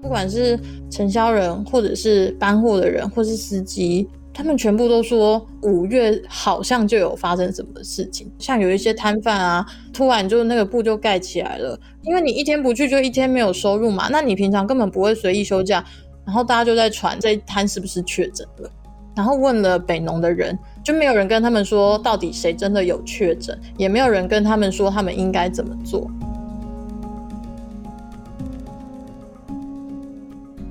不管是承销人，或者是搬货的人，或是司机，他们全部都说五月好像就有发生什么事情。像有一些摊贩啊，突然就那个布就盖起来了，因为你一天不去，就一天没有收入嘛。那你平常根本不会随意休假，然后大家就在传这一摊是不是确诊了。然后问了北农的人，就没有人跟他们说到底谁真的有确诊，也没有人跟他们说他们应该怎么做。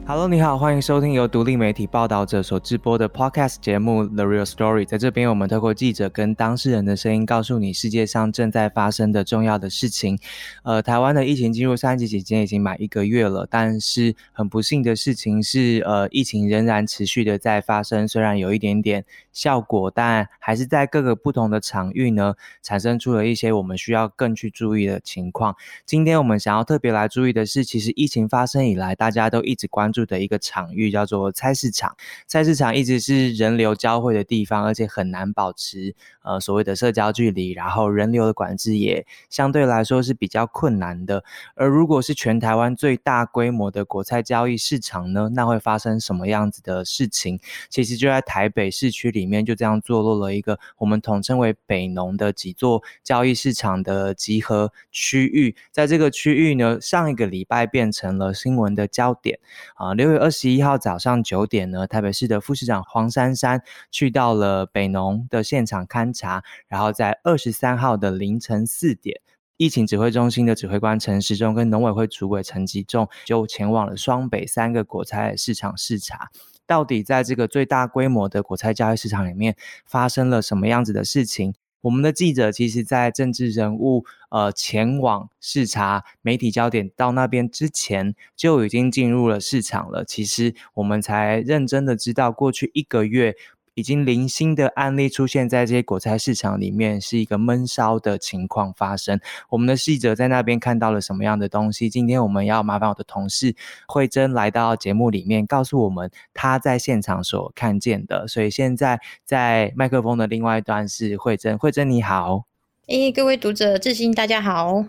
Hello，你好，欢迎收听由独立媒体报道者所直播的 Podcast 节目《The Real Story》。在这边，我们透过记者跟当事人的声音，告诉你世界上正在发生的重要的事情。呃，台湾的疫情进入三级期间已经满一个月了，但是很不幸的事情是，呃，疫情仍然持续的在发生。虽然有一点点效果，但还是在各个不同的场域呢，产生出了一些我们需要更去注意的情况。今天我们想要特别来注意的是，其实疫情发生以来，大家都一直关注。的一个场域叫做菜市场，菜市场一直是人流交汇的地方，而且很难保持呃所谓的社交距离，然后人流的管制也相对来说是比较困难的。而如果是全台湾最大规模的国菜交易市场呢，那会发生什么样子的事情？其实就在台北市区里里面，就这样坐落了一个我们统称为北农的几座交易市场的集合区域，在这个区域呢，上一个礼拜变成了新闻的焦点啊。啊，六月二十一号早上九点呢，台北市的副市长黄珊珊去到了北农的现场勘查，然后在二十三号的凌晨四点，疫情指挥中心的指挥官陈时中跟农委会主委陈吉仲就前往了双北三个果菜市场视察，到底在这个最大规模的国菜交易市场里面发生了什么样子的事情？我们的记者其实，在政治人物呃前往视察媒体焦点到那边之前，就已经进入了市场了。其实我们才认真的知道，过去一个月。已经零星的案例出现在这些果菜市场里面，是一个闷烧的情况发生。我们的记者在那边看到了什么样的东西？今天我们要麻烦我的同事慧珍来到节目里面，告诉我们他在现场所看见的。所以现在在麦克风的另外一端是慧珍，慧珍你好。诶，各位读者志新大家好。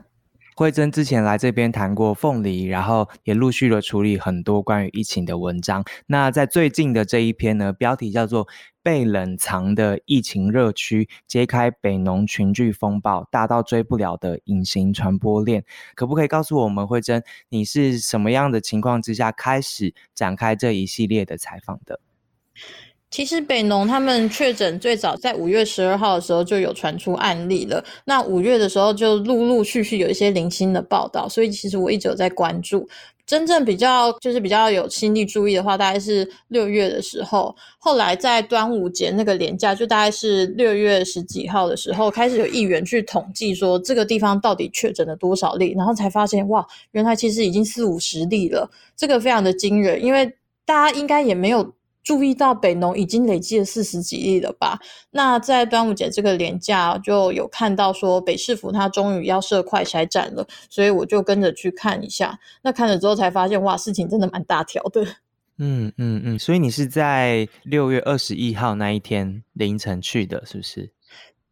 慧珍之前来这边谈过凤梨，然后也陆续的处理很多关于疫情的文章。那在最近的这一篇呢，标题叫做。被冷藏的疫情热区，揭开北农群聚风暴大到追不了的隐形传播链，可不可以告诉我们，慧珍，你是什么样的情况之下开始展开这一系列的采访的？其实北农他们确诊最早在五月十二号的时候就有传出案例了，那五月的时候就陆陆续续有一些零星的报道，所以其实我一直有在关注。真正比较就是比较有心力注意的话，大概是六月的时候。后来在端午节那个连假，就大概是六月十几号的时候，开始有议员去统计说这个地方到底确诊了多少例，然后才发现哇，原来其实已经四五十例了，这个非常的惊人，因为大家应该也没有。注意到北农已经累积了四十几例了吧？那在端午节这个连假就有看到说北市府它终于要设快筛站了，所以我就跟着去看一下。那看了之后才发现，哇，事情真的蛮大条的。嗯嗯嗯，所以你是在六月二十一号那一天凌晨去的，是不是？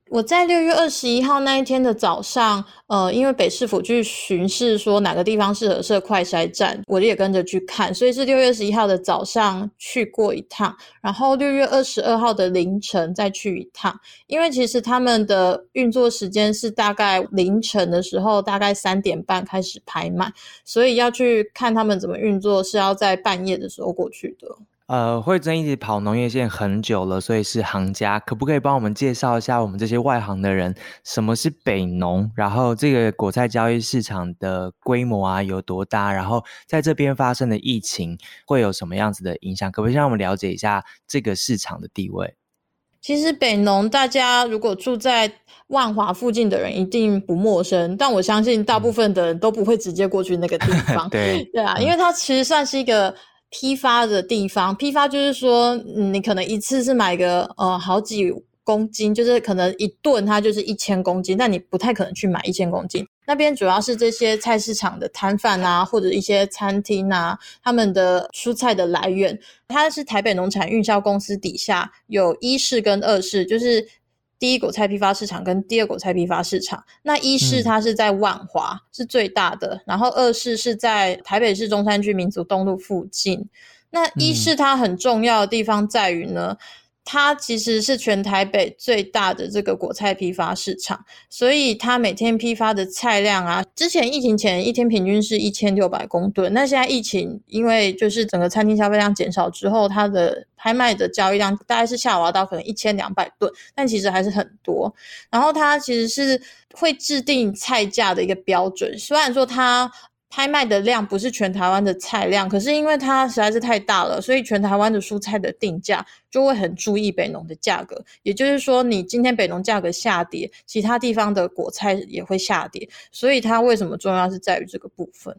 我在六月二十一号那一天的早上，呃，因为北市府去巡视，说哪个地方适合设快筛站，我也跟着去看，所以是六月二十一号的早上去过一趟，然后六月二十二号的凌晨再去一趟，因为其实他们的运作时间是大概凌晨的时候，大概三点半开始排满，所以要去看他们怎么运作，是要在半夜的时候过去的。呃，慧珍一直跑农业线很久了，所以是行家。可不可以帮我们介绍一下我们这些外行的人，什么是北农？然后这个果菜交易市场的规模啊有多大？然后在这边发生的疫情会有什么样子的影响？可不可以让我们了解一下这个市场的地位？其实北农，大家如果住在万华附近的人一定不陌生，但我相信大部分的人都不会直接过去那个地方。对对啊，因为它其实算是一个。批发的地方，批发就是说，你可能一次是买个呃好几公斤，就是可能一顿它就是一千公斤，但你不太可能去买一千公斤。那边主要是这些菜市场的摊贩啊，或者一些餐厅啊，他们的蔬菜的来源，它是台北农产运销公司底下有一市跟二市，就是第一果菜批发市场跟第二果菜批发市场。那一是它是在万华，是最大的，然后二是是在台北市中山区民族东路附近。那一是它很重要的地方在于呢。它其实是全台北最大的这个果菜批发市场，所以它每天批发的菜量啊，之前疫情前一天平均是一千六百公吨，那现在疫情因为就是整个餐厅消费量减少之后，它的拍卖的交易量大概是下滑到可能一千两百吨，但其实还是很多。然后它其实是会制定菜价的一个标准，虽然说它。拍卖的量不是全台湾的菜量，可是因为它实在是太大了，所以全台湾的蔬菜的定价就会很注意北农的价格。也就是说，你今天北农价格下跌，其他地方的果菜也会下跌。所以它为什么重要是在于这个部分。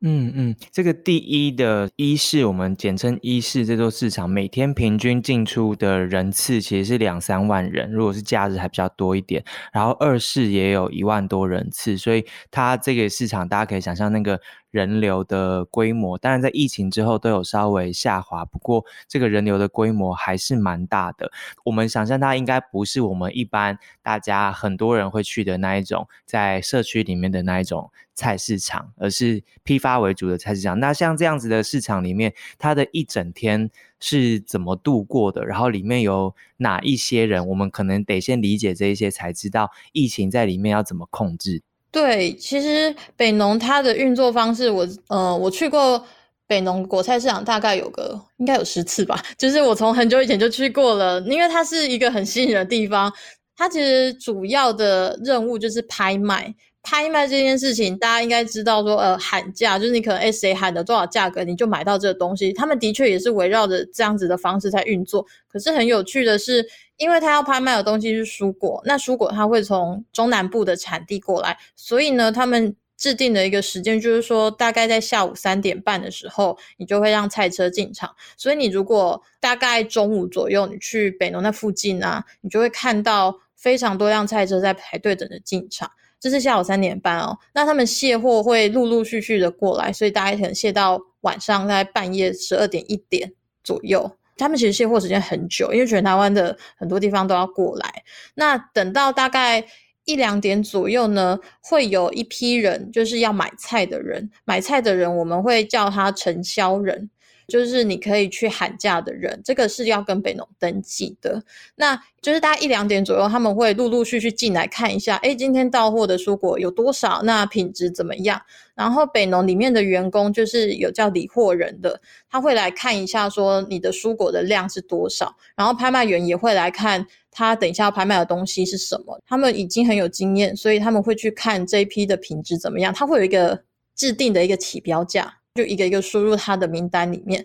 嗯嗯，这个第一的一市，我们简称一市这座市场，每天平均进出的人次其实是两三万人，如果是假日还比较多一点。然后二市也有一万多人次，所以它这个市场大家可以想象那个。人流的规模，当然在疫情之后都有稍微下滑，不过这个人流的规模还是蛮大的。我们想象它应该不是我们一般大家很多人会去的那一种，在社区里面的那一种菜市场，而是批发为主的菜市场。那像这样子的市场里面，它的一整天是怎么度过的？然后里面有哪一些人？我们可能得先理解这一些，才知道疫情在里面要怎么控制。对，其实北农它的运作方式，我呃我去过北农果菜市场，大概有个应该有十次吧。就是我从很久以前就去过了，因为它是一个很吸引的地方。它其实主要的任务就是拍卖。拍卖这件事情，大家应该知道，说呃喊价，就是你可能哎谁喊的多少价格，你就买到这个东西。他们的确也是围绕着这样子的方式在运作。可是很有趣的是，因为他要拍卖的东西是蔬果，那蔬果它会从中南部的产地过来，所以呢，他们制定的一个时间就是说，大概在下午三点半的时候，你就会让菜车进场。所以你如果大概中午左右，你去北农那附近啊，你就会看到非常多辆菜车在排队等着进场。这是下午三点半哦，那他们卸货会陆陆续续的过来，所以大家可能卸到晚上在半夜十二点一点左右。他们其实卸货时间很久，因为全台湾的很多地方都要过来。那等到大概一两点左右呢，会有一批人，就是要买菜的人，买菜的人我们会叫他承销人。就是你可以去喊价的人，这个是要跟北农登记的。那就是大概一两点左右，他们会陆陆续续进来看一下，哎，今天到货的蔬果有多少？那品质怎么样？然后北农里面的员工就是有叫理货人的，他会来看一下，说你的蔬果的量是多少。然后拍卖员也会来看他等一下要拍卖的东西是什么。他们已经很有经验，所以他们会去看这一批的品质怎么样。他会有一个制定的一个起标价。就一个一个输入他的名单里面，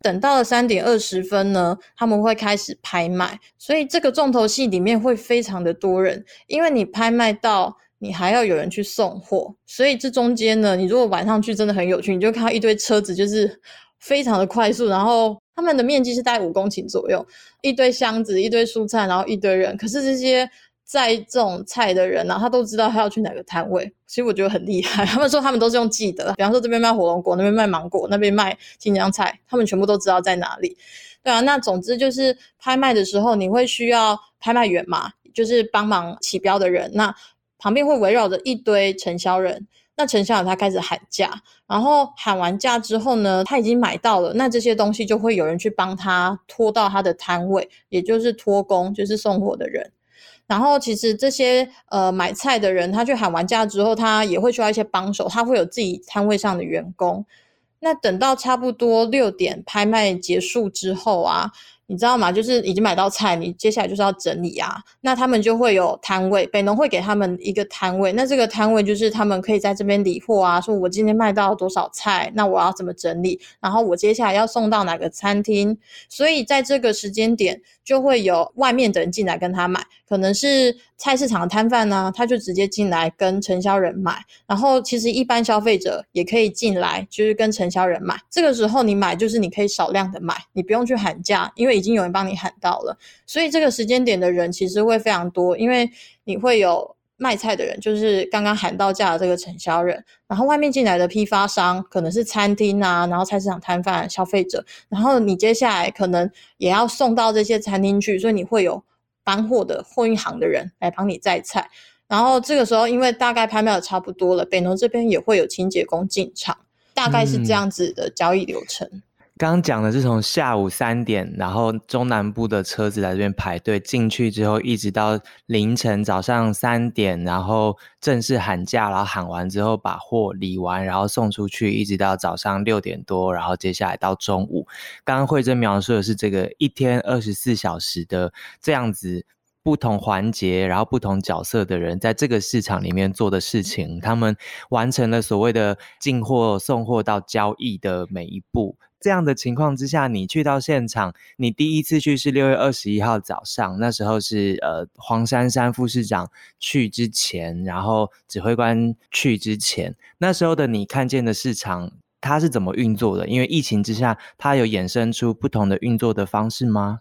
等到了三点二十分呢，他们会开始拍卖，所以这个重头戏里面会非常的多人，因为你拍卖到你还要有人去送货，所以这中间呢，你如果晚上去真的很有趣，你就看到一堆车子就是非常的快速，然后他们的面积是大概五公顷左右，一堆箱子，一堆蔬菜，然后一堆人，可是这些。在种菜的人呢，他都知道他要去哪个摊位，其实我觉得很厉害。他们说他们都是用记得，比方说这边卖火龙果，那边卖芒果，那边卖新疆菜，他们全部都知道在哪里。对啊，那总之就是拍卖的时候，你会需要拍卖员嘛，就是帮忙起标的人。那旁边会围绕着一堆承销人，那承销人他开始喊价，然后喊完价之后呢，他已经买到了，那这些东西就会有人去帮他拖到他的摊位，也就是拖工，就是送货的人。然后其实这些呃买菜的人，他去喊完价之后，他也会需要一些帮手，他会有自己摊位上的员工。那等到差不多六点拍卖结束之后啊。你知道吗？就是已经买到菜，你接下来就是要整理啊。那他们就会有摊位，北农会给他们一个摊位。那这个摊位就是他们可以在这边理货啊，说我今天卖到多少菜，那我要怎么整理？然后我接下来要送到哪个餐厅？所以在这个时间点，就会有外面的人进来跟他买，可能是菜市场的摊贩呢，他就直接进来跟承销人买。然后其实一般消费者也可以进来，就是跟承销人买。这个时候你买就是你可以少量的买，你不用去喊价，因为。已经有人帮你喊到了，所以这个时间点的人其实会非常多，因为你会有卖菜的人，就是刚刚喊到价的这个承销人，然后外面进来的批发商可能是餐厅啊，然后菜市场摊贩、消费者，然后你接下来可能也要送到这些餐厅去，所以你会有。搬货的货运行的人来帮你载菜。然后这个时候，因为大概拍卖的差不多了，北农这边也会有清洁工进场，大概是这样子的交易流程。刚刚讲的是从下午三点，然后中南部的车子来这边排队进去之后，一直到凌晨早上三点，然后正式喊价，然后喊完之后把货理完，然后送出去，一直到早上六点多，然后接下来到中午。刚刚慧珍描述的是这个一天二十四小时的这样子。不同环节，然后不同角色的人在这个市场里面做的事情，他们完成了所谓的进货、送货到交易的每一步。这样的情况之下，你去到现场，你第一次去是六月二十一号早上，那时候是呃黄珊珊副市长去之前，然后指挥官去之前，那时候的你看见的市场，它是怎么运作的？因为疫情之下，它有衍生出不同的运作的方式吗？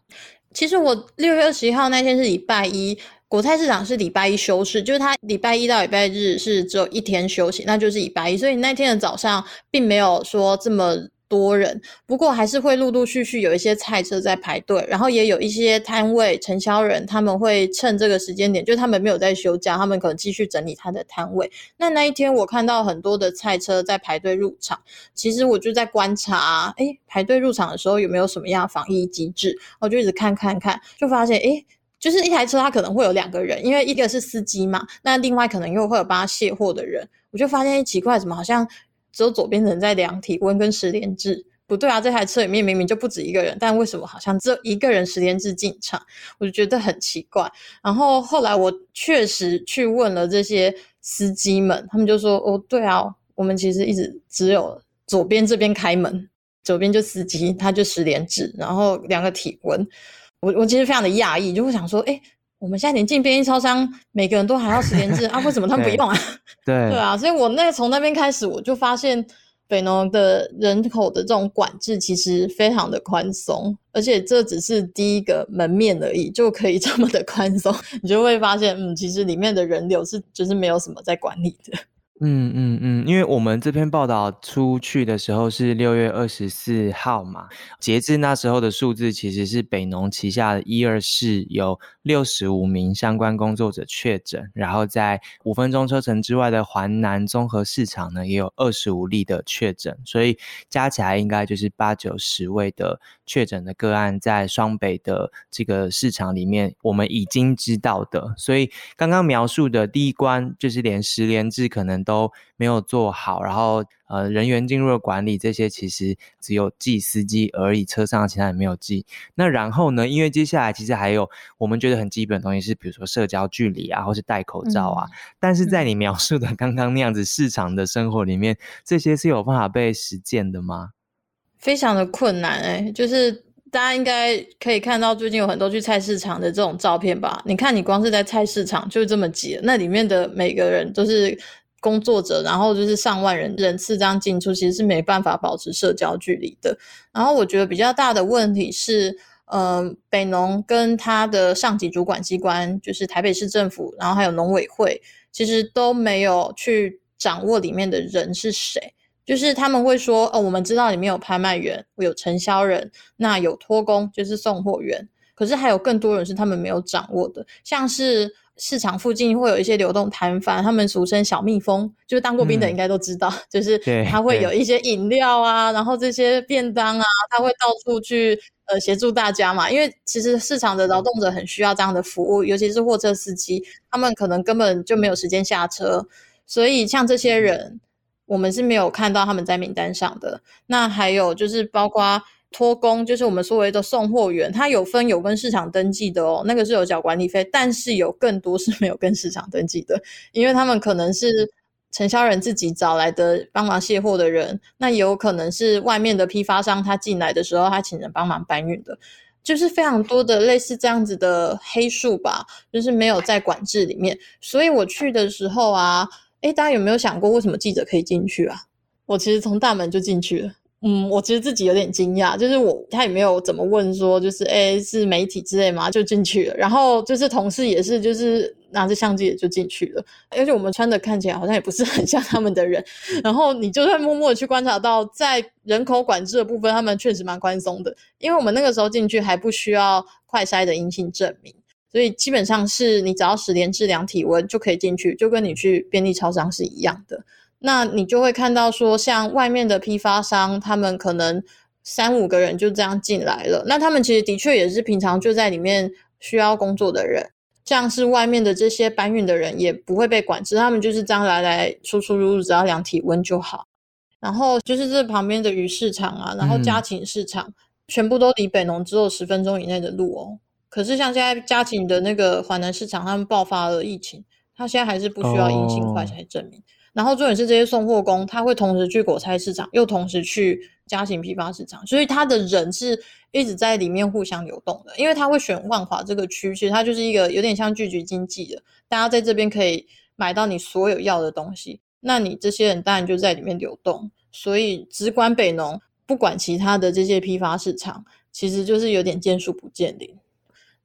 其实我六月二十一号那天是礼拜一，国泰市场是礼拜一休市，就是它礼拜一到礼拜日是只有一天休息，那就是礼拜一，所以那天的早上并没有说这么。多人，不过还是会陆陆续续有一些菜车在排队，然后也有一些摊位承销人，他们会趁这个时间点，就他们没有在休假，他们可能继续整理他的摊位。那那一天我看到很多的菜车在排队入场，其实我就在观察，哎，排队入场的时候有没有什么样防疫机制？我就一直看看看，就发现，哎，就是一台车它可能会有两个人，因为一个是司机嘛，那另外可能又会有帮他卸货的人，我就发现奇怪，怎么好像。只有左边人在量体温跟十连制，不对啊！这台车里面明明就不止一个人，但为什么好像只有一个人十连制进场？我就觉得很奇怪。然后后来我确实去问了这些司机们，他们就说：“哦，对啊，我们其实一直只有左边这边开门，左边就司机，他就十连制，然后量个体温。”我我其实非常的讶异，就会想说：“哎。”我们现在连进便利超商，每个人都还要十连制啊？为什么他们不用啊？对对啊，所以我那从那边开始，我就发现北农的人口的这种管制其实非常的宽松，而且这只是第一个门面而已，就可以这么的宽松，你就会发现，嗯，其实里面的人流是就是没有什么在管理的。嗯嗯嗯，因为我们这篇报道出去的时候是六月二十四号嘛，截至那时候的数字其实是北农旗下的一二市有六十五名相关工作者确诊，然后在五分钟车程之外的环南综合市场呢也有二十五例的确诊，所以加起来应该就是八九十位的确诊的个案在双北的这个市场里面，我们已经知道的，所以刚刚描述的第一关就是连十连制可能。都没有做好，然后呃人员进入了管理，这些其实只有记司机而已，车上其他人没有记。那然后呢？因为接下来其实还有我们觉得很基本的东西，是比如说社交距离啊，或是戴口罩啊。但是在你描述的刚刚那样子市场的生活里面，这些是有办法被实践的吗？非常的困难哎，就是大家应该可以看到最近有很多去菜市场的这种照片吧？你看，你光是在菜市场就这么挤，那里面的每个人都是。工作者，然后就是上万人人次这样进出，其实是没办法保持社交距离的。然后我觉得比较大的问题是，呃，北农跟他的上级主管机关，就是台北市政府，然后还有农委会，其实都没有去掌握里面的人是谁。就是他们会说，哦，我们知道里面有拍卖员，有承销人，那有托工，就是送货员。可是还有更多人是他们没有掌握的，像是。市场附近会有一些流动摊贩，他们俗称小蜜蜂，就是当过兵的应该都知道，就是他会有一些饮料啊，然后这些便当啊，他会到处去呃协助大家嘛。因为其实市场的劳动者很需要这样的服务，尤其是货车司机，他们可能根本就没有时间下车，所以像这些人，我们是没有看到他们在名单上的。那还有就是包括。托工就是我们所谓的送货员，他有分有跟市场登记的哦，那个是有缴管理费，但是有更多是没有跟市场登记的，因为他们可能是承销人自己找来的帮忙卸货的人，那有可能是外面的批发商他进来的时候他请人帮忙搬运的，就是非常多的类似这样子的黑数吧，就是没有在管制里面，所以我去的时候啊，诶，大家有没有想过为什么记者可以进去啊？我其实从大门就进去了。嗯，我其实自己有点惊讶，就是我他也没有怎么问说，就是哎是媒体之类嘛，就进去了。然后就是同事也是，就是拿着相机也就进去了。而且我们穿的看起来好像也不是很像他们的人。然后你就算默默的去观察到，在人口管制的部分，他们确实蛮宽松的，因为我们那个时候进去还不需要快筛的阴性证明。所以基本上是你只要十连质量体温就可以进去，就跟你去便利超商是一样的。那你就会看到说，像外面的批发商，他们可能三五个人就这样进来了。那他们其实的确也是平常就在里面需要工作的人，像是外面的这些搬运的人也不会被管制，他们就是这样来来出出入入，只要量体温就好。然后就是这旁边的鱼市场啊，然后家禽市场，全部都离北农只有十分钟以内的路哦。可是像现在家禽的那个华南市场，他们爆发了疫情，他现在还是不需要阴性快才证明。然后重点是这些送货工，他会同时去果菜市场，又同时去家禽批发市场，所以他的人是一直在里面互相流动的。因为他会选万华这个区，其实它就是一个有点像聚集经济的，大家在这边可以买到你所有要的东西，那你这些人当然就在里面流动。所以只管北农，不管其他的这些批发市场，其实就是有点见树不见林。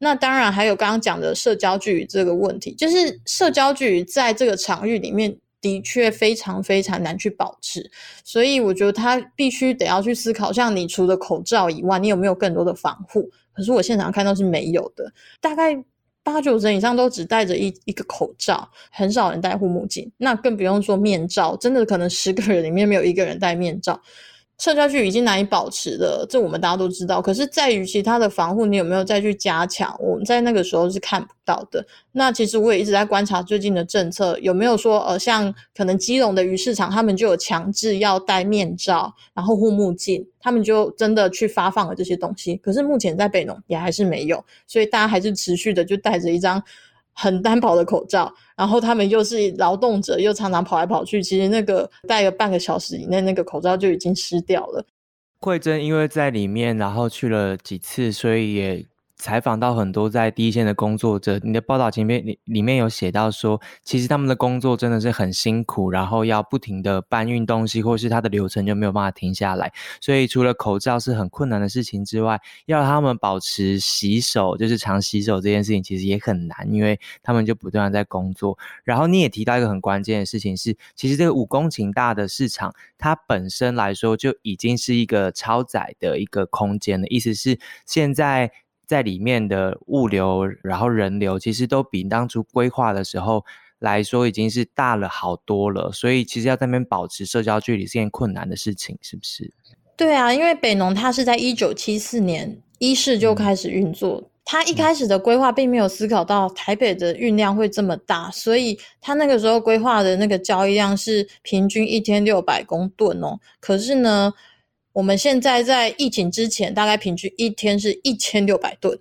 那当然还有刚刚讲的社交距离这个问题，就是社交距离在这个场域里面。的确非常非常难去保持，所以我觉得他必须得要去思考，像你除了口罩以外，你有没有更多的防护？可是我现场看到是没有的，大概八九成以上都只戴着一一个口罩，很少人戴护目镜，那更不用说面罩，真的可能十个人里面没有一个人戴面罩。社交距离已经难以保持了，这我们大家都知道。可是，在于其他的防护，你有没有再去加强？我们在那个时候是看不到的。那其实我也一直在观察最近的政策，有没有说，呃，像可能基隆的鱼市场，他们就有强制要戴面罩，然后护目镜，他们就真的去发放了这些东西。可是目前在北农也还是没有，所以大家还是持续的就带着一张。很单薄的口罩，然后他们又是劳动者，又常常跑来跑去，其实那个戴个半个小时以内，那个口罩就已经湿掉了。慧珍因为在里面，然后去了几次，所以也。采访到很多在第一线的工作者，你的报道前面里里面有写到说，其实他们的工作真的是很辛苦，然后要不停的搬运东西，或是他的流程就没有办法停下来。所以除了口罩是很困难的事情之外，要他们保持洗手，就是常洗手这件事情，其实也很难，因为他们就不断在工作。然后你也提到一个很关键的事情是，其实这个五公顷大的市场，它本身来说就已经是一个超载的一个空间了，意思是现在。在里面的物流，然后人流，其实都比当初规划的时候来说，已经是大了好多了。所以，其实要在那边保持社交距离是件困难的事情，是不是？对啊，因为北农它是在一九七四年一市就开始运作，它一开始的规划并没有思考到台北的运量会这么大，所以它那个时候规划的那个交易量是平均一天六百公吨哦。可是呢？我们现在在疫情之前，大概平均一天是一千六百吨，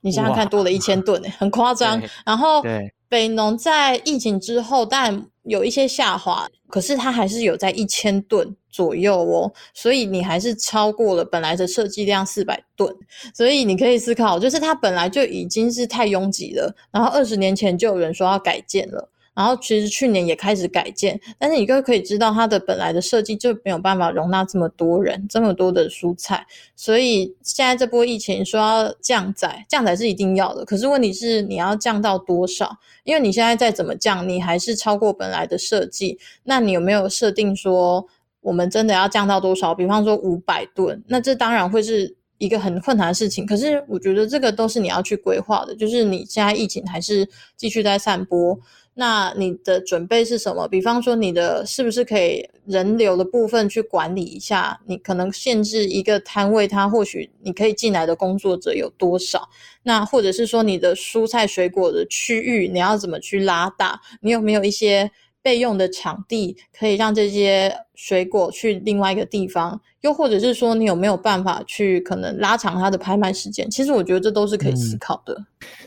你想想看，多了一千吨，很夸张。然后北农在疫情之后，但有一些下滑，可是它还是有在一千吨左右哦，所以你还是超过了本来的设计量四百吨。所以你可以思考，就是它本来就已经是太拥挤了，然后二十年前就有人说要改建了。然后其实去年也开始改建，但是你就可以知道它的本来的设计就没有办法容纳这么多人、这么多的蔬菜，所以现在这波疫情说要降载，降载是一定要的。可是问题是你要降到多少？因为你现在再怎么降，你还是超过本来的设计。那你有没有设定说我们真的要降到多少？比方说五百吨，那这当然会是一个很困难的事情。可是我觉得这个都是你要去规划的，就是你现在疫情还是继续在散播。那你的准备是什么？比方说，你的是不是可以人流的部分去管理一下？你可能限制一个摊位，它或许你可以进来的工作者有多少？那或者是说，你的蔬菜水果的区域，你要怎么去拉大？你有没有一些备用的场地，可以让这些水果去另外一个地方？又或者是说，你有没有办法去可能拉长它的拍卖时间？其实我觉得这都是可以思考的。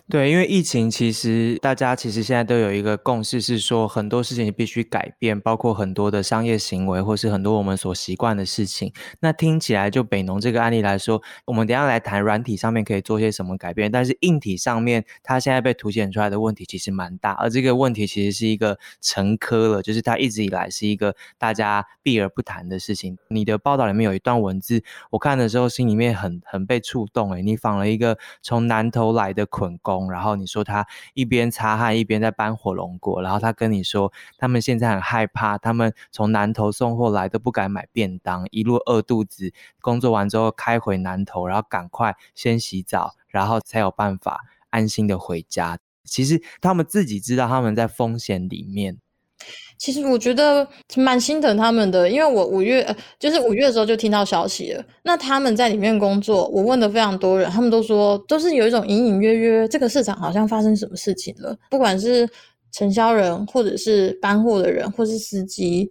对，因为疫情，其实大家其实现在都有一个共识，是说很多事情必须改变，包括很多的商业行为，或是很多我们所习惯的事情。那听起来，就北农这个案例来说，我们等下来谈软体上面可以做些什么改变，但是硬体上面，它现在被凸显出来的问题其实蛮大，而这个问题其实是一个成科了，就是它一直以来是一个大家避而不谈的事情。你的报道里面有一段文字，我看的时候心里面很很被触动，诶，你访了一个从南投来的捆工。然后你说他一边擦汗一边在搬火龙果，然后他跟你说他们现在很害怕，他们从南头送货来都不敢买便当，一路饿肚子，工作完之后开回南头，然后赶快先洗澡，然后才有办法安心的回家。其实他们自己知道他们在风险里面。其实我觉得蛮心疼他们的，因为我五月，就是五月的时候就听到消息了。那他们在里面工作，我问的非常多人，他们都说都是有一种隐隐约约，这个市场好像发生什么事情了。不管是承销人，或者是搬货的人，或是司机，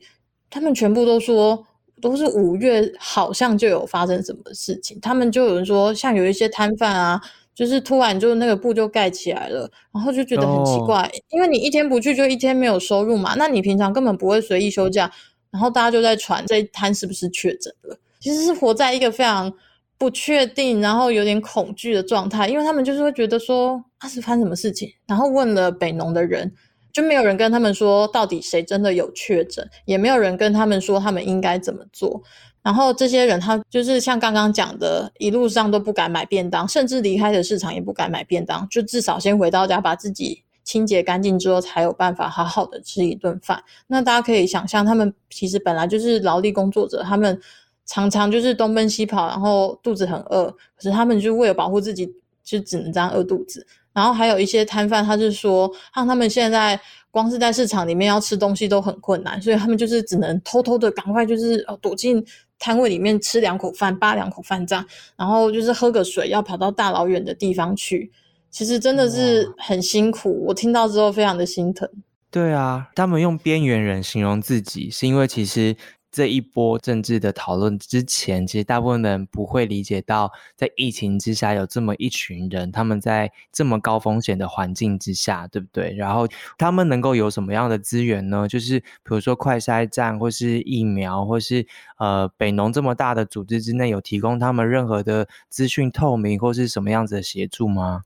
他们全部都说都是五月好像就有发生什么事情。他们就有人说，像有一些摊贩啊。就是突然就那个布就盖起来了，然后就觉得很奇怪，因为你一天不去就一天没有收入嘛，那你平常根本不会随意休假，然后大家就在传这一摊是不是确诊了，其实是活在一个非常不确定，然后有点恐惧的状态，因为他们就是会觉得说他是发生什么事情，然后问了北农的人，就没有人跟他们说到底谁真的有确诊，也没有人跟他们说他们应该怎么做。然后这些人，他就是像刚刚讲的，一路上都不敢买便当，甚至离开的市场也不敢买便当，就至少先回到家把自己清洁干净之后，才有办法好好的吃一顿饭。那大家可以想象，他们其实本来就是劳力工作者，他们常常就是东奔西跑，然后肚子很饿，可是他们就为了保护自己，就只能这样饿肚子。然后还有一些摊贩，他是说，让他们现在。光是在市场里面要吃东西都很困难，所以他们就是只能偷偷的赶快就是躲进摊位里面吃两口饭，扒两口饭这样，然后就是喝个水，要跑到大老远的地方去，其实真的是很辛苦。我听到之后非常的心疼。对啊，他们用边缘人形容自己，是因为其实。这一波政治的讨论之前，其实大部分人不会理解到，在疫情之下有这么一群人，他们在这么高风险的环境之下，对不对？然后他们能够有什么样的资源呢？就是比如说快筛站，或是疫苗，或是呃北农这么大的组织之内，有提供他们任何的资讯透明，或是什么样子的协助吗？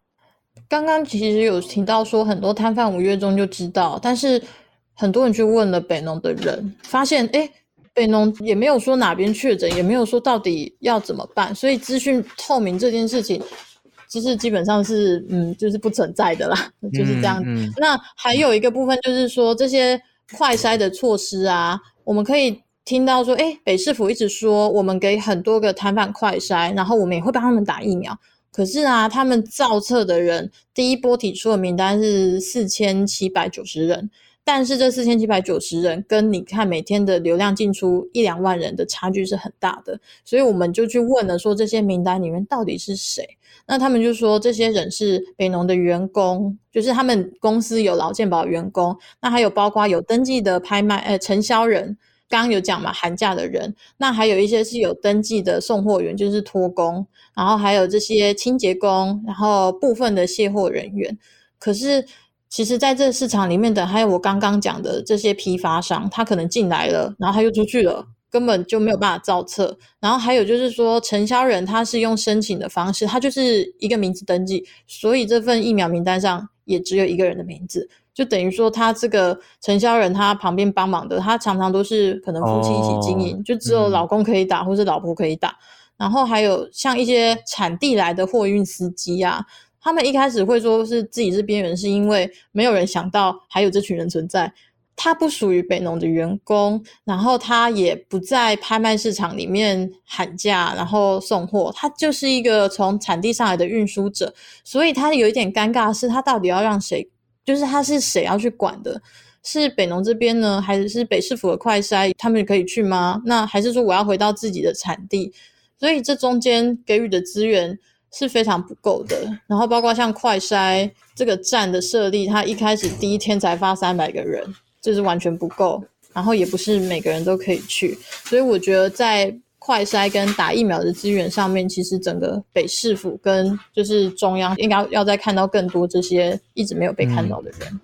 刚刚其实有提到说，很多摊贩五月中就知道，但是很多人去问了北农的人，发现哎。北农也没有说哪边确诊，也没有说到底要怎么办，所以资讯透明这件事情，就是基本上是嗯，就是不存在的啦，就是这样。那还有一个部分就是说这些快筛的措施啊，我们可以听到说，哎，北市府一直说我们给很多个摊贩快筛，然后我们也会帮他们打疫苗，可是啊，他们造册的人第一波提出的名单是四千七百九十人。但是这四千七百九十人跟你看每天的流量进出一两万人的差距是很大的，所以我们就去问了，说这些名单里面到底是谁？那他们就说这些人是北农的员工，就是他们公司有劳健保员工，那还有包括有登记的拍卖呃承销人，刚刚有讲嘛寒假的人，那还有一些是有登记的送货员，就是托工，然后还有这些清洁工，然后部分的卸货人员，可是。其实，在这市场里面的还有我刚刚讲的这些批发商，他可能进来了，然后他又出去了，根本就没有办法造册。然后还有就是说，承销人他是用申请的方式，他就是一个名字登记，所以这份疫苗名单上也只有一个人的名字，就等于说他这个承销人他旁边帮忙的，他常常都是可能夫妻一起经营，就只有老公可以打，或是老婆可以打。然后还有像一些产地来的货运司机啊。他们一开始会说是自己是边缘，是因为没有人想到还有这群人存在。他不属于北农的员工，然后他也不在拍卖市场里面喊价，然后送货。他就是一个从产地上来的运输者，所以他有一点尴尬，是他到底要让谁？就是他是谁要去管的？是北农这边呢，还是北市府的快筛？他们可以去吗？那还是说我要回到自己的产地？所以这中间给予的资源。是非常不够的，然后包括像快筛这个站的设立，它一开始第一天才发三百个人，这是完全不够，然后也不是每个人都可以去，所以我觉得在快筛跟打疫苗的资源上面，其实整个北市府跟就是中央应该要再看到更多这些一直没有被看到的人。嗯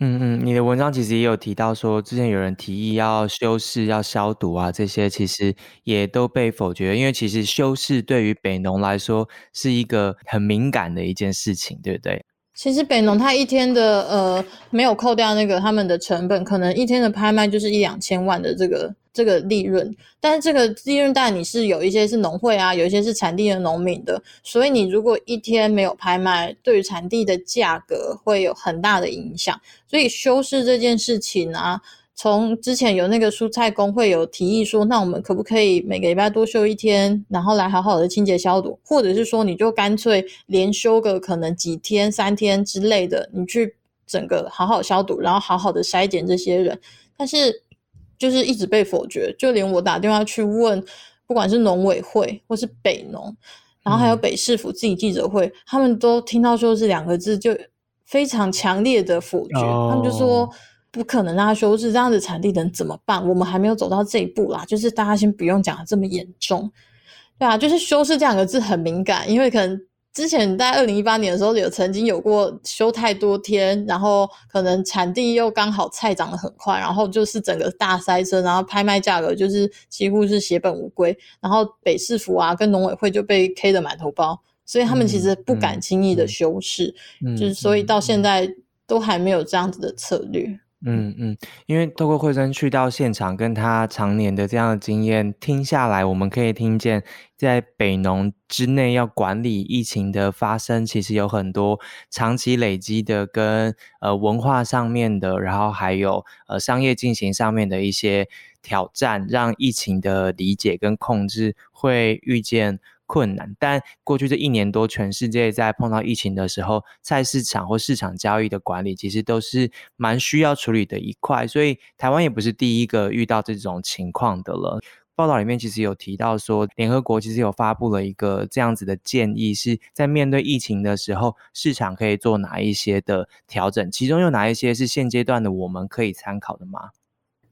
嗯嗯，你的文章其实也有提到说，之前有人提议要修饰、要消毒啊，这些其实也都被否决，因为其实修饰对于北农来说是一个很敏感的一件事情，对不对？其实北农它一天的呃没有扣掉那个他们的成本，可能一天的拍卖就是一两千万的这个。这个利润，但是这个利润但你是有一些是农会啊，有一些是产地的农民的，所以你如果一天没有拍卖，对于产地的价格会有很大的影响。所以修饰这件事情啊，从之前有那个蔬菜工会有提议说，那我们可不可以每个礼拜多休一天，然后来好好的清洁消毒，或者是说你就干脆连休个可能几天、三天之类的，你去整个好好消毒，然后好好的筛检这些人。但是就是一直被否决，就连我打电话去问，不管是农委会或是北农，然后还有北市府自己记者会，他们都听到说这两个字就非常强烈的否决，他们就说。不可能啊！修饰这样子产地能怎么办？我们还没有走到这一步啦。就是大家先不用讲的这么严重，对啊，就是修饰这两个字很敏感，因为可能之前在二零一八年的时候有曾经有过修太多天，然后可能产地又刚好菜长得很快，然后就是整个大塞车，然后拍卖价格就是几乎是血本无归，然后北市府啊跟农委会就被 K 的满头包，所以他们其实不敢轻易的修饰，就是所以到现在都还没有这样子的策略。嗯嗯，因为透过慧珍去到现场，跟他常年的这样的经验听下来，我们可以听见，在北农之内要管理疫情的发生，其实有很多长期累积的跟呃文化上面的，然后还有呃商业进行上面的一些挑战，让疫情的理解跟控制会遇见。困难，但过去这一年多，全世界在碰到疫情的时候，菜市场或市场交易的管理，其实都是蛮需要处理的一块。所以台湾也不是第一个遇到这种情况的了。报道里面其实有提到说，联合国其实有发布了一个这样子的建议，是在面对疫情的时候，市场可以做哪一些的调整？其中有哪一些是现阶段的我们可以参考的吗？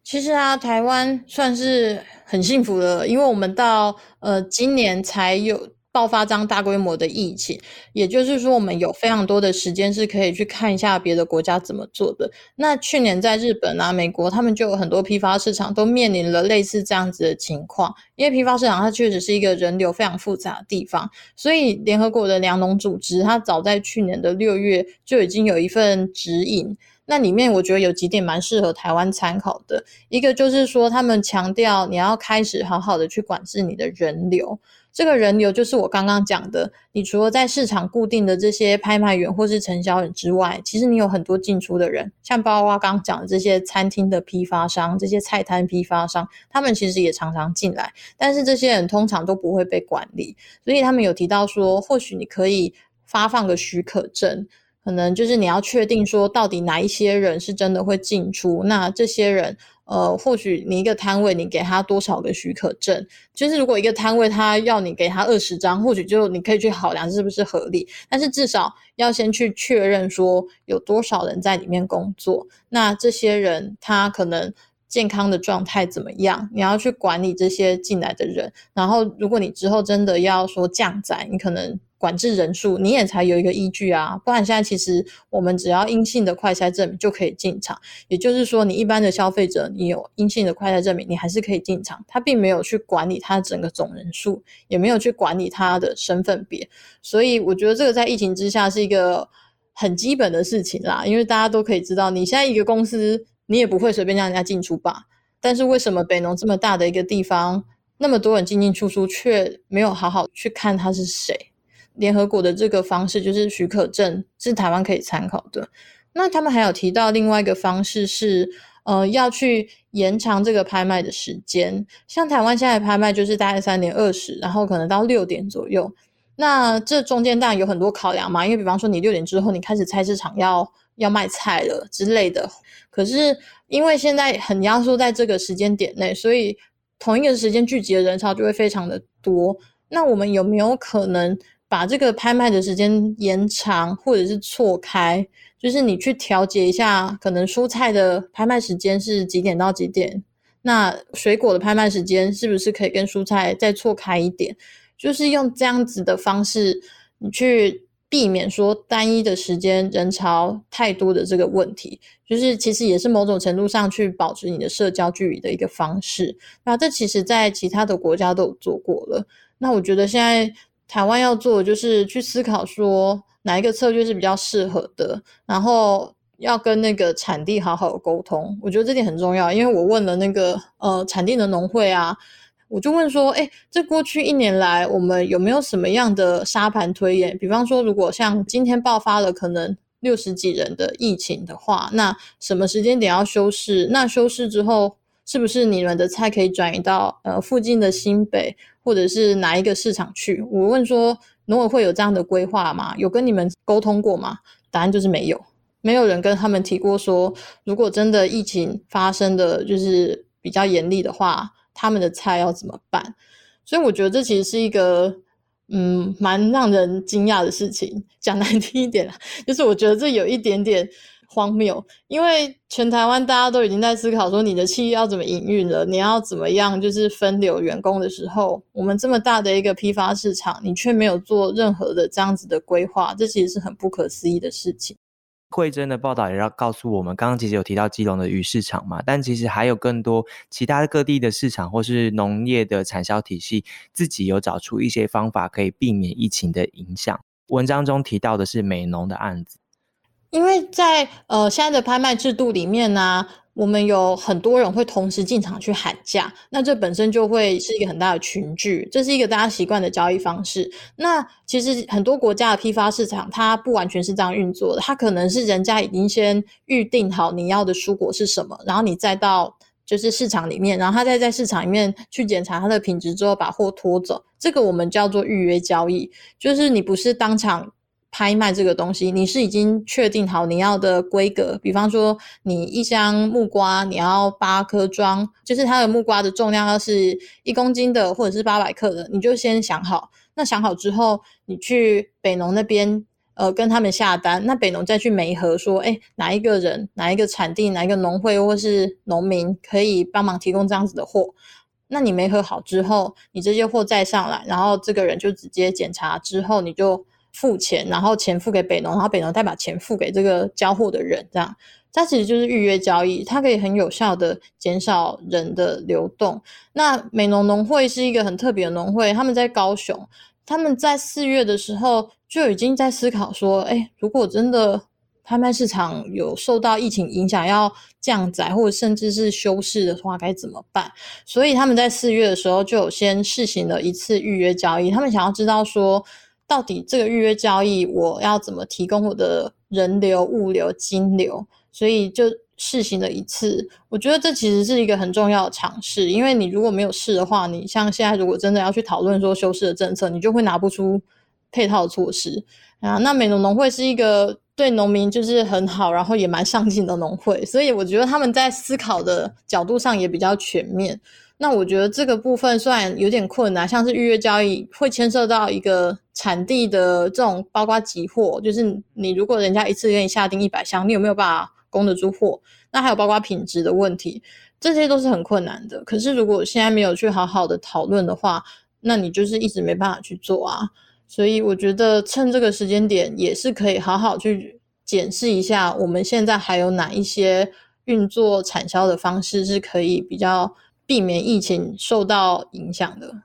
其实啊，台湾算是很幸福的，因为我们到呃今年才有爆发这样大规模的疫情，也就是说，我们有非常多的时间是可以去看一下别的国家怎么做的。那去年在日本啊、美国，他们就有很多批发市场都面临了类似这样子的情况，因为批发市场它确实是一个人流非常复杂的地方，所以联合国的粮农组织它早在去年的六月就已经有一份指引。那里面我觉得有几点蛮适合台湾参考的，一个就是说他们强调你要开始好好的去管制你的人流，这个人流就是我刚刚讲的，你除了在市场固定的这些拍卖员或是承销人之外，其实你有很多进出的人，像包括刚刚讲的这些餐厅的批发商、这些菜摊批发商，他们其实也常常进来，但是这些人通常都不会被管理，所以他们有提到说，或许你可以发放个许可证。可能就是你要确定说，到底哪一些人是真的会进出？那这些人，呃，或许你一个摊位，你给他多少个许可证？就是如果一个摊位他要你给他二十张，或许就你可以去考量是不是合理。但是至少要先去确认说有多少人在里面工作。那这些人他可能健康的状态怎么样？你要去管理这些进来的人。然后如果你之后真的要说降载，你可能。管制人数，你也才有一个依据啊，不然现在其实我们只要阴性的快筛证明就可以进场。也就是说，你一般的消费者，你有阴性的快筛证明，你还是可以进场。他并没有去管理他整个总人数，也没有去管理他的身份别。所以我觉得这个在疫情之下是一个很基本的事情啦，因为大家都可以知道，你现在一个公司，你也不会随便让人家进出吧？但是为什么北农这么大的一个地方，那么多人进进出出，却没有好好去看他是谁？联合国的这个方式就是许可证，是台湾可以参考的。那他们还有提到另外一个方式是，呃，要去延长这个拍卖的时间。像台湾现在拍卖就是大概三点二十，然后可能到六点左右。那这中间当然有很多考量嘛，因为比方说你六点之后你开始菜市场要要卖菜了之类的。可是因为现在很压缩在这个时间点内，所以同一个时间聚集的人潮就会非常的多。那我们有没有可能？把这个拍卖的时间延长，或者是错开，就是你去调节一下，可能蔬菜的拍卖时间是几点到几点，那水果的拍卖时间是不是可以跟蔬菜再错开一点？就是用这样子的方式，你去避免说单一的时间人潮太多的这个问题，就是其实也是某种程度上去保持你的社交距离的一个方式。那这其实在其他的国家都有做过了。那我觉得现在。台湾要做的就是去思考说哪一个策略是比较适合的，然后要跟那个产地好好沟通。我觉得这点很重要，因为我问了那个呃产地的农会啊，我就问说，哎，这过去一年来我们有没有什么样的沙盘推演？比方说，如果像今天爆发了可能。六十几人的疫情的话，那什么时间点要休市？那休市之后，是不是你们的菜可以转移到呃附近的新北或者是哪一个市场去？我问说，农委会有这样的规划吗？有跟你们沟通过吗？答案就是没有，没有人跟他们提过说，如果真的疫情发生的就是比较严厉的话，他们的菜要怎么办？所以我觉得这其实是一个。嗯，蛮让人惊讶的事情。讲难听一点就是我觉得这有一点点荒谬，因为全台湾大家都已经在思考说，你的企业要怎么营运了，你要怎么样就是分流员工的时候，我们这么大的一个批发市场，你却没有做任何的这样子的规划，这其实是很不可思议的事情。慧珍的报道也要告诉我们，刚刚其实有提到基隆的鱼市场嘛，但其实还有更多其他各地的市场或是农业的产销体系，自己有找出一些方法可以避免疫情的影响。文章中提到的是美农的案子，因为在呃现在的拍卖制度里面呢。我们有很多人会同时进场去喊价，那这本身就会是一个很大的群聚，这是一个大家习惯的交易方式。那其实很多国家的批发市场，它不完全是这样运作的，它可能是人家已经先预定好你要的蔬果是什么，然后你再到就是市场里面，然后他再在市场里面去检查它的品质之后把货拖走，这个我们叫做预约交易，就是你不是当场。拍卖这个东西，你是已经确定好你要的规格，比方说你一箱木瓜你要八颗装，就是它的木瓜的重量要是一公斤的，或者是八百克的，你就先想好。那想好之后，你去北农那边，呃，跟他们下单。那北农再去媒合说，哎，哪一个人、哪一个产地、哪一个农会或是农民可以帮忙提供这样子的货？那你媒合好之后，你这些货再上来，然后这个人就直接检查之后，你就。付钱，然后钱付给北农，然后北农再把钱付给这个交货的人，这样，它其实就是预约交易，它可以很有效的减少人的流动。那美农农会是一个很特别的农会，他们在高雄，他们在四月的时候就已经在思考说，哎，如果真的拍卖市场有受到疫情影响要降载或者甚至是休市的话，该怎么办？所以他们在四月的时候就有先试行了一次预约交易，他们想要知道说。到底这个预约交易我要怎么提供我的人流、物流、金流？所以就试行了一次。我觉得这其实是一个很重要的尝试，因为你如果没有试的话，你像现在如果真的要去讨论说修饰的政策，你就会拿不出配套措施啊。那美农农会是一个对农民就是很好，然后也蛮上进的农会，所以我觉得他们在思考的角度上也比较全面。那我觉得这个部分虽然有点困难，像是预约交易会牵涉到一个产地的这种包括集货，就是你如果人家一次给你下定一百箱，你有没有办法供得住货？那还有包括品质的问题，这些都是很困难的。可是如果现在没有去好好的讨论的话，那你就是一直没办法去做啊。所以我觉得趁这个时间点，也是可以好好去检视一下，我们现在还有哪一些运作产销的方式是可以比较。避免疫情受到影响的。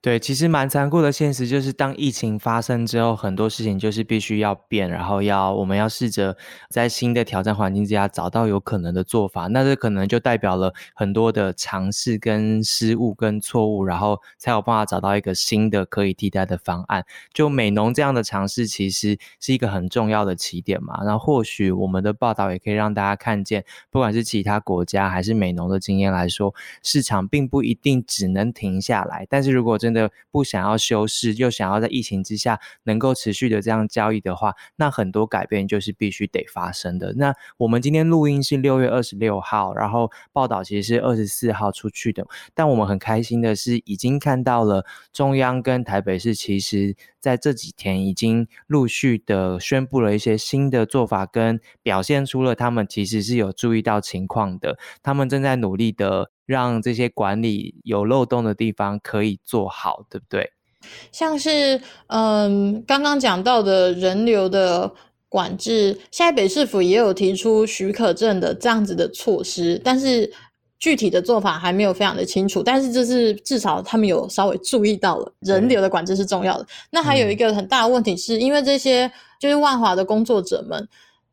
对，其实蛮残酷的现实就是，当疫情发生之后，很多事情就是必须要变，然后要我们要试着在新的挑战环境之下找到有可能的做法。那这可能就代表了很多的尝试、跟失误、跟错误，然后才有办法找到一个新的可以替代的方案。就美农这样的尝试，其实是一个很重要的起点嘛。然后或许我们的报道也可以让大家看见，不管是其他国家还是美农的经验来说，市场并不一定只能停下来，但是如果真真的不想要休市，又想要在疫情之下能够持续的这样交易的话，那很多改变就是必须得发生的。那我们今天录音是六月二十六号，然后报道其实是二十四号出去的。但我们很开心的是，已经看到了中央跟台北市，其实在这几天已经陆续的宣布了一些新的做法，跟表现出了他们其实是有注意到情况的，他们正在努力的。让这些管理有漏洞的地方可以做好，对不对？像是嗯，刚刚讲到的人流的管制，现在北市府也有提出许可证的这样子的措施，但是具体的做法还没有非常的清楚。但是这是至少他们有稍微注意到了人流的管制是重要的。那还有一个很大的问题，是因为这些就是万华的工作者们。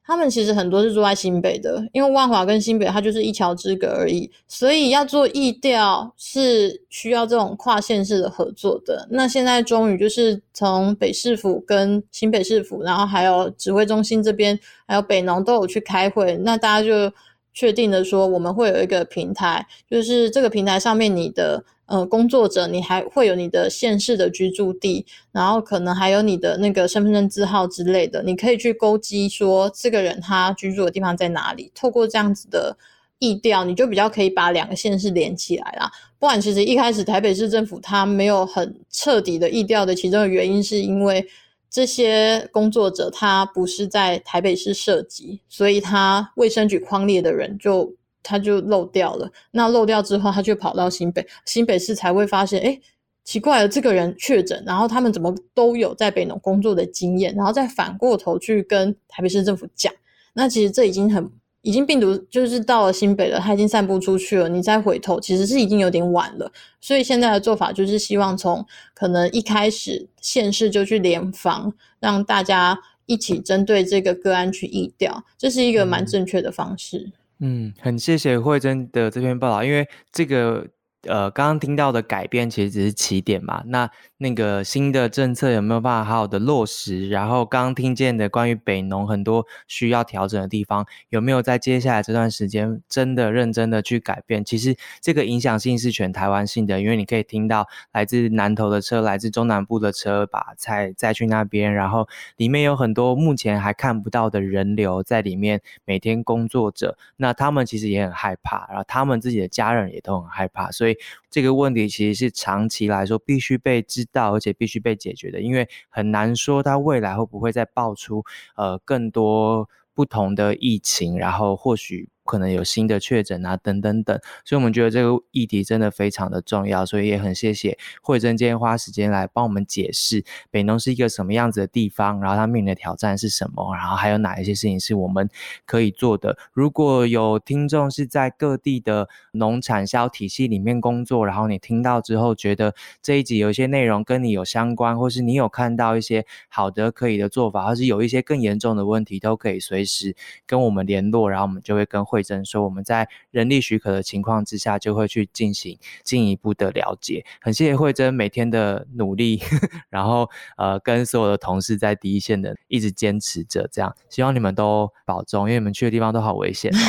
他们其实很多是住在新北的，因为万华跟新北它就是一桥之隔而已，所以要做疫调是需要这种跨县市的合作的。那现在终于就是从北市府跟新北市府，然后还有指挥中心这边，还有北农都有去开会，那大家就确定的说，我们会有一个平台，就是这个平台上面你的。呃，工作者，你还会有你的县市的居住地，然后可能还有你的那个身份证字号之类的，你可以去勾稽说这个人他居住的地方在哪里。透过这样子的意调，你就比较可以把两个县市连起来啦。不然，其实一开始台北市政府他没有很彻底的意调的，其中的原因是因为这些工作者他不是在台北市涉及，所以他卫生局框列的人就。他就漏掉了，那漏掉之后，他就跑到新北，新北市才会发现，哎，奇怪了，这个人确诊，然后他们怎么都有在北农工作的经验，然后再反过头去跟台北市政府讲，那其实这已经很，已经病毒就是到了新北了，它已经散布出去了，你再回头其实是已经有点晚了，所以现在的做法就是希望从可能一开始县市就去联防，让大家一起针对这个个案去疫调，这是一个蛮正确的方式。嗯，很谢谢慧珍的这篇报道，因为这个。呃，刚刚听到的改变其实只是起点嘛。那那个新的政策有没有办法好好的落实？然后刚刚听见的关于北农很多需要调整的地方，有没有在接下来这段时间真的认真的去改变？其实这个影响性是全台湾性的，因为你可以听到来自南投的车、来自中南部的车把菜载去那边，然后里面有很多目前还看不到的人流在里面每天工作着。那他们其实也很害怕，然后他们自己的家人也都很害怕，所以。这个问题其实是长期来说必须被知道，而且必须被解决的，因为很难说它未来会不会再爆出呃更多不同的疫情，然后或许。可能有新的确诊啊，等等等，所以我们觉得这个议题真的非常的重要，所以也很谢谢慧珍今天花时间来帮我们解释北农是一个什么样子的地方，然后它面临的挑战是什么，然后还有哪一些事情是我们可以做的。如果有听众是在各地的农产销体系里面工作，然后你听到之后觉得这一集有一些内容跟你有相关，或是你有看到一些好的可以的做法，或是有一些更严重的问题，都可以随时跟我们联络，然后我们就会跟。珍说：“我们在人力许可的情况之下，就会去进行进一步的了解。很谢谢慧珍每天的努力，然后呃，跟所有的同事在第一线的一直坚持着。这样，希望你们都保重，因为你们去的地方都好危险哦。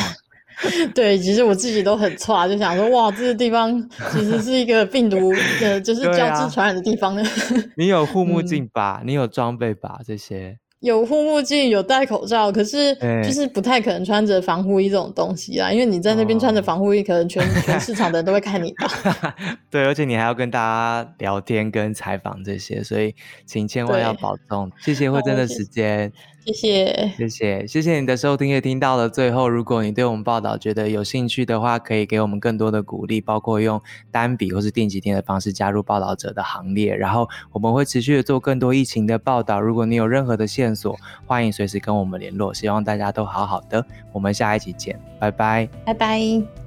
对，其实我自己都很差，就想说，哇，这个地方其实是一个病毒的，就是交织传染的地方呢。你有护目镜吧？你有装备吧？这些。”有护目镜，有戴口罩，可是就是不太可能穿着防护衣这种东西啊，因为你在那边穿着防护衣，可能全 全市场的人都会看你吧。对，而且你还要跟大家聊天、跟采访这些，所以请千万要保重。谢谢慧珍的时间。谢谢，谢谢，谢谢你的收听。也听到了最后，如果你对我们报道觉得有兴趣的话，可以给我们更多的鼓励，包括用单笔或是定几天的方式加入报道者的行列。然后我们会持续的做更多疫情的报道。如果你有任何的线索，欢迎随时跟我们联络。希望大家都好好的，我们下一期见，拜拜，拜拜。